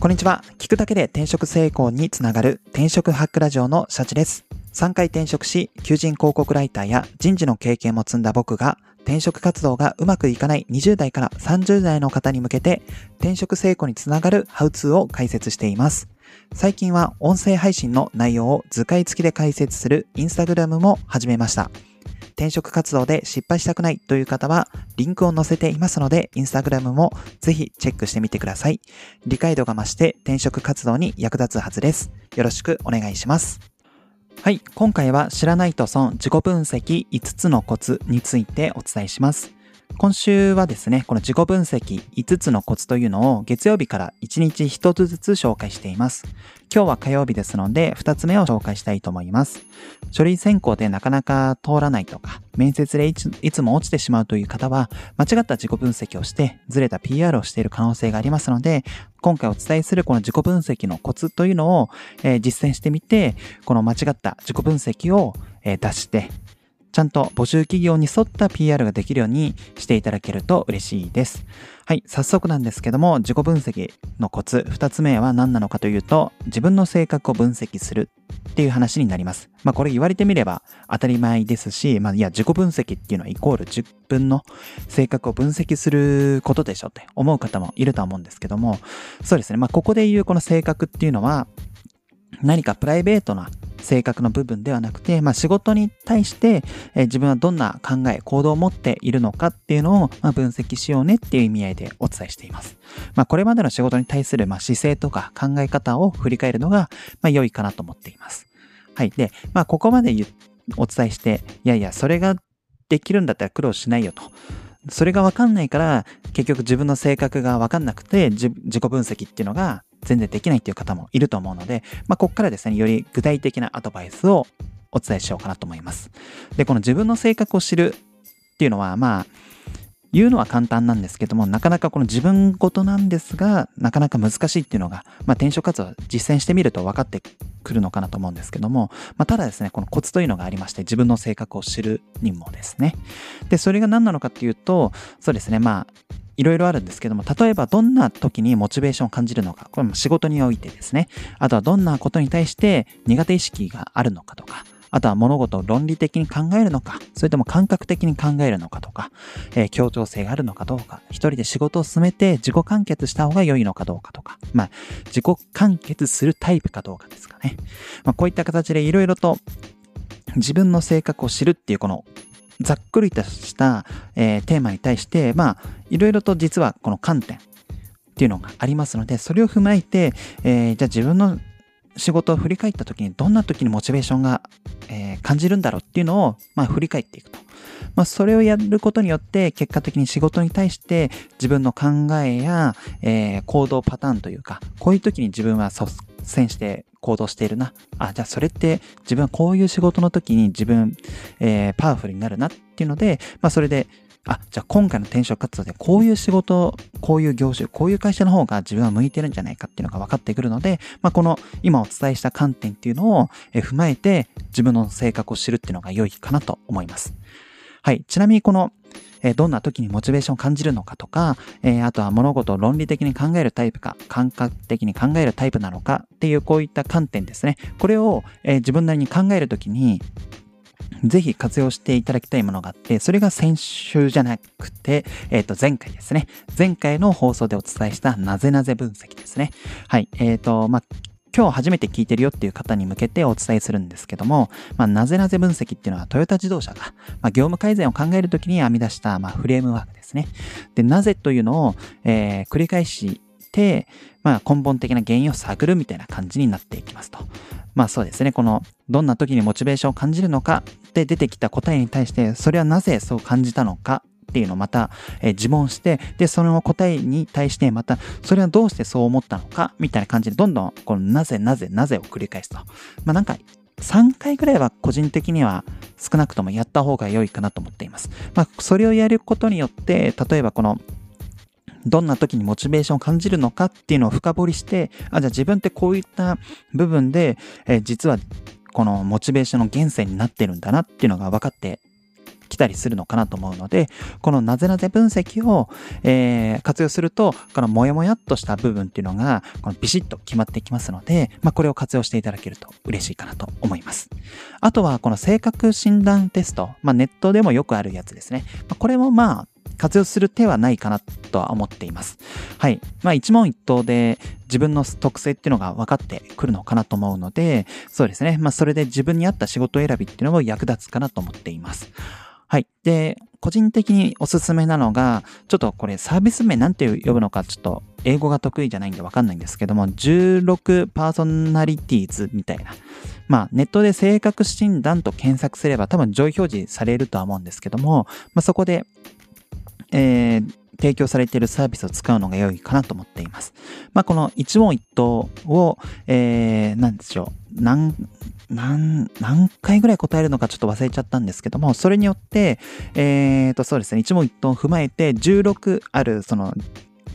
こんにちは。聞くだけで転職成功につながる転職ハックラジオのシャチです。3回転職し、求人広告ライターや人事の経験も積んだ僕が、転職活動がうまくいかない20代から30代の方に向けて、転職成功につながるハウツーを解説しています。最近は音声配信の内容を図解付きで解説するインスタグラムも始めました。転職活動で失敗したくないという方は、リンクを載せていますので、インスタグラムもぜひチェックしてみてください。理解度が増して転職活動に役立つはずです。よろしくお願いします。はい、今回は知らないと損自己分析5つのコツについてお伝えします。今週はですね、この自己分析5つのコツというのを月曜日から1日1つずつ紹介しています。今日は火曜日ですので2つ目を紹介したいと思います。書類選考でなかなか通らないとか、面接でいつも落ちてしまうという方は、間違った自己分析をしてずれた PR をしている可能性がありますので、今回お伝えするこの自己分析のコツというのを、えー、実践してみて、この間違った自己分析を、えー、出して、ちゃんと募集企業に沿った PR ができるようにしていただけると嬉しいです。はい、早速なんですけども、自己分析のコツ、二つ目は何なのかというと、自分の性格を分析するっていう話になります。まあこれ言われてみれば当たり前ですし、まあいや自己分析っていうのはイコール自分の性格を分析することでしょって思う方もいると思うんですけども、そうですね。まあここで言うこの性格っていうのは、何かプライベートな性格の部分ではなくて、まあ、仕事に対して、え、自分はどんな考え、行動を持っているのかっていうのを、ま、分析しようねっていう意味合いでお伝えしています。まあ、これまでの仕事に対する、ま、姿勢とか考え方を振り返るのが、ま、良いかなと思っています。はい。で、まあ、ここまでお伝えして、いやいや、それができるんだったら苦労しないよと。それがわかんないから、結局自分の性格がわかんなくて、自己分析っていうのが全然できないっていう方もいると思うので、まあ、ここからですね、より具体的なアドバイスをお伝えしようかなと思います。で、この自分の性格を知るっていうのは、まあ、言うのは簡単なんですけども、なかなかこの自分ごとなんですが、なかなか難しいっていうのが、まあ、転職活動実践してみると分かってくるのかなと思うんですけども、まあ、ただですね、このコツというのがありまして、自分の性格を知るにもですね。で、それが何なのかっていうと、そうですね、まあ、いろいろあるんですけども、例えばどんな時にモチベーションを感じるのか、これも仕事においてですね。あとはどんなことに対して苦手意識があるのかとか、あとは物事を論理的に考えるのか、それとも感覚的に考えるのかとか、えー、協調性があるのかどうか、一人で仕事を進めて自己完結した方が良いのかどうかとか、まあ、自己完結するタイプかどうかですかね。まあ、こういった形でいろいろと自分の性格を知るっていうこのざっくりとした、えー、テーマに対して、まあ、いろいろと実はこの観点っていうのがありますので、それを踏まえて、えー、じゃあ自分の仕事を振り返った時にどんな時にモチベーションが、えー、感じるんだろうっていうのを、まあ、振り返っていくと。まあ、それをやることによって結果的に仕事に対して自分の考えや、えー、行動パターンというか、こういう時に自分は率先して行動しているな。あ、じゃあそれって自分はこういう仕事の時に自分、えー、パワフルになるなっていうので、まあそれで、あ、じゃあ今回の転職活動でこういう仕事、こういう業種、こういう会社の方が自分は向いてるんじゃないかっていうのが分かってくるので、まあこの今お伝えした観点っていうのを踏まえて自分の性格を知るっていうのが良いかなと思います。はい。ちなみにこのえどんな時にモチベーションを感じるのかとか、えあとは物事を論理的に考えるタイプか、感覚的に考えるタイプなのかっていうこういった観点ですね。これを、え自分なりに考えるときに、ぜひ活用していただきたいものがあって、それが先週じゃなくて、えっ、ー、と、前回ですね。前回の放送でお伝えしたなぜなぜ分析ですね。はい。えっ、ー、と、まあ、今日初めて聞いてるよっていう方に向けてお伝えするんですけども、まあ、なぜなぜ分析っていうのはトヨタ自動車が、まあ、業務改善を考えるときに編み出した、まあ、フレームワークですね。で、なぜというのを、えー、繰り返して、まあ、根本的な原因を探るみたいな感じになっていきますと。まあそうですね。この、どんな時にモチベーションを感じるのかで出てきた答えに対して、それはなぜそう感じたのかっていうのをまた、えー、自問して、で、その答えに対してまた、それはどうしてそう思ったのか、みたいな感じで、どんどん、このなぜなぜなぜを繰り返すと。まあなんか、3回ぐらいは個人的には少なくともやった方が良いかなと思っています。まあ、それをやることによって、例えばこの、どんな時にモチベーションを感じるのかっていうのを深掘りして、あ、じゃあ自分ってこういった部分で、えー、実はこのモチベーションの源泉になってるんだなっていうのが分かって来たりするのかなと思うので、このなぜなぜ分析を、えー、活用すると、このもやもやっとした部分っていうのが、このビシッと決まってきますので、まあ、これを活用していただけると嬉しいかなと思います。あとは、この性格診断テスト、まあ、ネットでもよくあるやつですね。まあ、これもまあ、活用する手はないかなとは思っています。はい。まあ一問一答で自分の特性っていうのが分かってくるのかなと思うので、そうですね。まあそれで自分に合った仕事選びっていうのも役立つかなと思っています。はい。で、個人的におすすめなのが、ちょっとこれサービス名なんて呼ぶのかちょっと英語が得意じゃないんでわかんないんですけども、16パーソナリティーズみたいな。まあネットで性格診断と検索すれば多分上位表示されるとは思うんですけども、まあそこでえー、提供されているサービスを使うのが良いかなと思っています。まあ、この一問一答を、えー、なんでしょう、何、何、何回ぐらい答えるのかちょっと忘れちゃったんですけども、それによって、えーと、そうですね、一問一答を踏まえて16あるその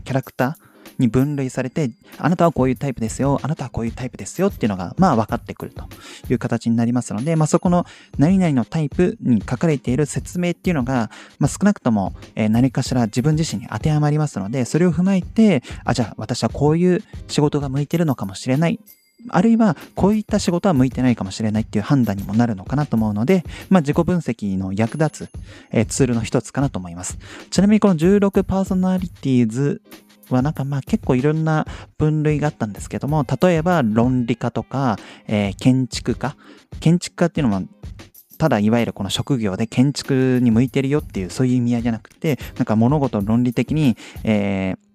キャラクター、に分類されて、あなたはこういうタイプですよ、あなたはこういうタイプですよっていうのが、まあ分かってくるという形になりますので、まあそこの何々のタイプに書かれている説明っていうのが、まあ少なくとも、え何かしら自分自身に当てはまりますので、それを踏まえて、あ、じゃあ私はこういう仕事が向いてるのかもしれない。あるいは、こういった仕事は向いてないかもしれないっていう判断にもなるのかなと思うので、まあ、自己分析の役立つ、えー、ツールの一つかなと思います。ちなみにこの16パーソナリティーズはなんかまあ結構いろんな分類があったんですけども、例えば論理家とか、えー、建築家。建築家っていうのは、ただいわゆるこの職業で建築に向いてるよっていうそういう意味合いじゃなくて、なんか物事を論理的に、えー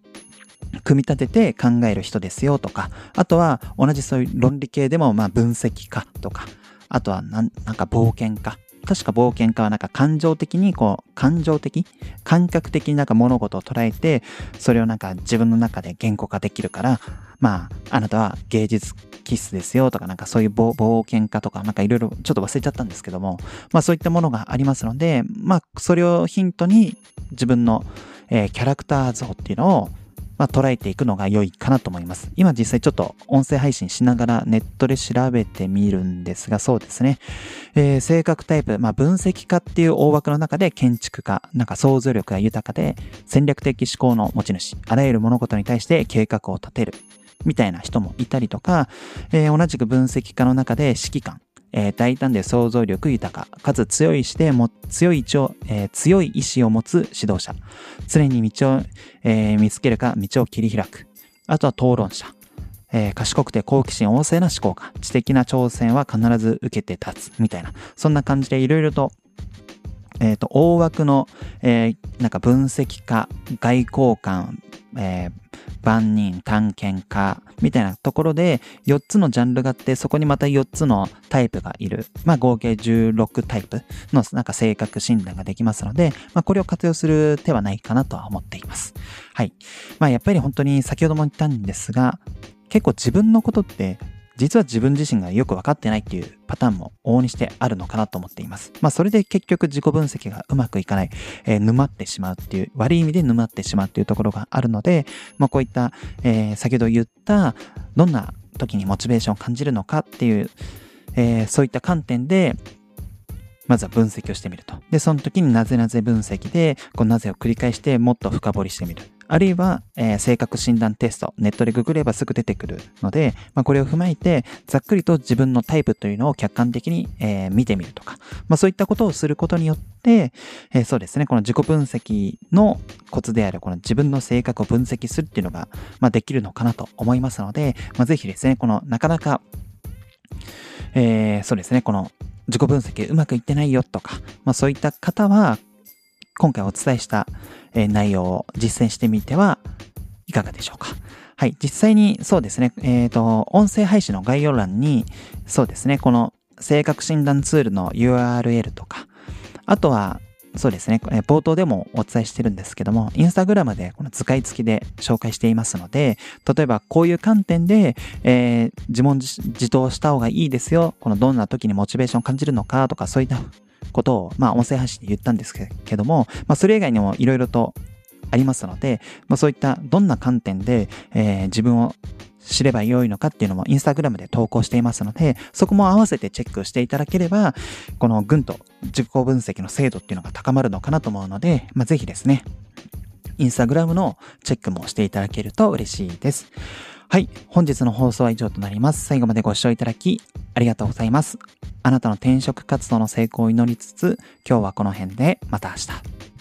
組み立てて考える人ですよとか、あとは同じそういう論理系でもまあ分析家とか、あとはなんなんか冒険家確か冒険家はなんか感情的にこう、感情的感覚的になんか物事を捉えて、それをなんか自分の中で言語化できるから、まあ、あなたは芸術気質ですよとか、なんかそういう冒険家とか、なんかいろいろちょっと忘れちゃったんですけども、まあそういったものがありますので、まあそれをヒントに自分の、えー、キャラクター像っていうのをまあ、捉えていくのが良いかなと思います。今実際ちょっと音声配信しながらネットで調べてみるんですが、そうですね。えー、性格タイプ、まあ、分析家っていう大枠の中で建築家、なんか想像力が豊かで戦略的思考の持ち主、あらゆる物事に対して計画を立てる。みたいな人もいたりとか、えー、同じく分析家の中で指揮官、えー、大胆で想像力豊か、かつ強い意志でも、強い意志を、えー、強い意志を持つ指導者。常に道を、えー、見つけるか道を切り開く。あとは討論者。えー、賢くて好奇心旺盛な思考家。知的な挑戦は必ず受けて立つ。みたいな。そんな感じでいろいろとえっ、ー、と、大枠の、えー、なんか分析家、外交官、えー、万人、探検家、みたいなところで4つのジャンルがあって、そこにまた4つのタイプがいる。まあ合計16タイプのなんか性格診断ができますので、まあこれを活用する手はないかなとは思っています。はい。まあやっぱり本当に先ほども言ったんですが、結構自分のことって実は自分自身がよく分かってないっていうパターンも往々にしてあるのかなと思っています。まあそれで結局自己分析がうまくいかない、えー、沼ってしまうっていう、悪い意味で沼ってしまうっていうところがあるので、まあこういった、えー、先ほど言ったどんな時にモチベーションを感じるのかっていう、えー、そういった観点でまずは分析をしてみると。で、その時になぜなぜ分析で、こうなぜを繰り返してもっと深掘りしてみる。あるいは、えー、性格診断テスト、ネットでググればすぐ出てくるので、まあ、これを踏まえて、ざっくりと自分のタイプというのを客観的に、えー、見てみるとか、まあ、そういったことをすることによって、えー、そうですね、この自己分析のコツである、この自分の性格を分析するっていうのが、まあ、できるのかなと思いますので、まあ、ぜひですね、このなかなか、えー、そうですね、この自己分析うまくいってないよとか、まあそういった方は、今回お伝えした内容を実践してみてはいかがでしょうか。はい。実際にそうですね。えっ、ー、と、音声配信の概要欄に、そうですね。この性格診断ツールの URL とか、あとは、そうですね。冒頭でもお伝えしてるんですけども、インスタグラムでこの使い付きで紹介していますので、例えばこういう観点で、えー、自問自答した方がいいですよ。このどんな時にモチベーションを感じるのかとか、そういったことを、まあ、音声配信で言ったんですけども、まあ、それ以外にもいろいろとありますので、まあ、そういったどんな観点で、えー、自分を知ればよいのかっていうのもインスタグラムで投稿していますので、そこも合わせてチェックしていただければ、このぐんと自己分析の精度っていうのが高まるのかなと思うので、まあ、ぜひですね、インスタグラムのチェックもしていただけると嬉しいです。はい。本日の放送は以上となります。最後までご視聴いただき、ありがとうございます。あなたの転職活動の成功を祈りつつ、今日はこの辺で、また明日。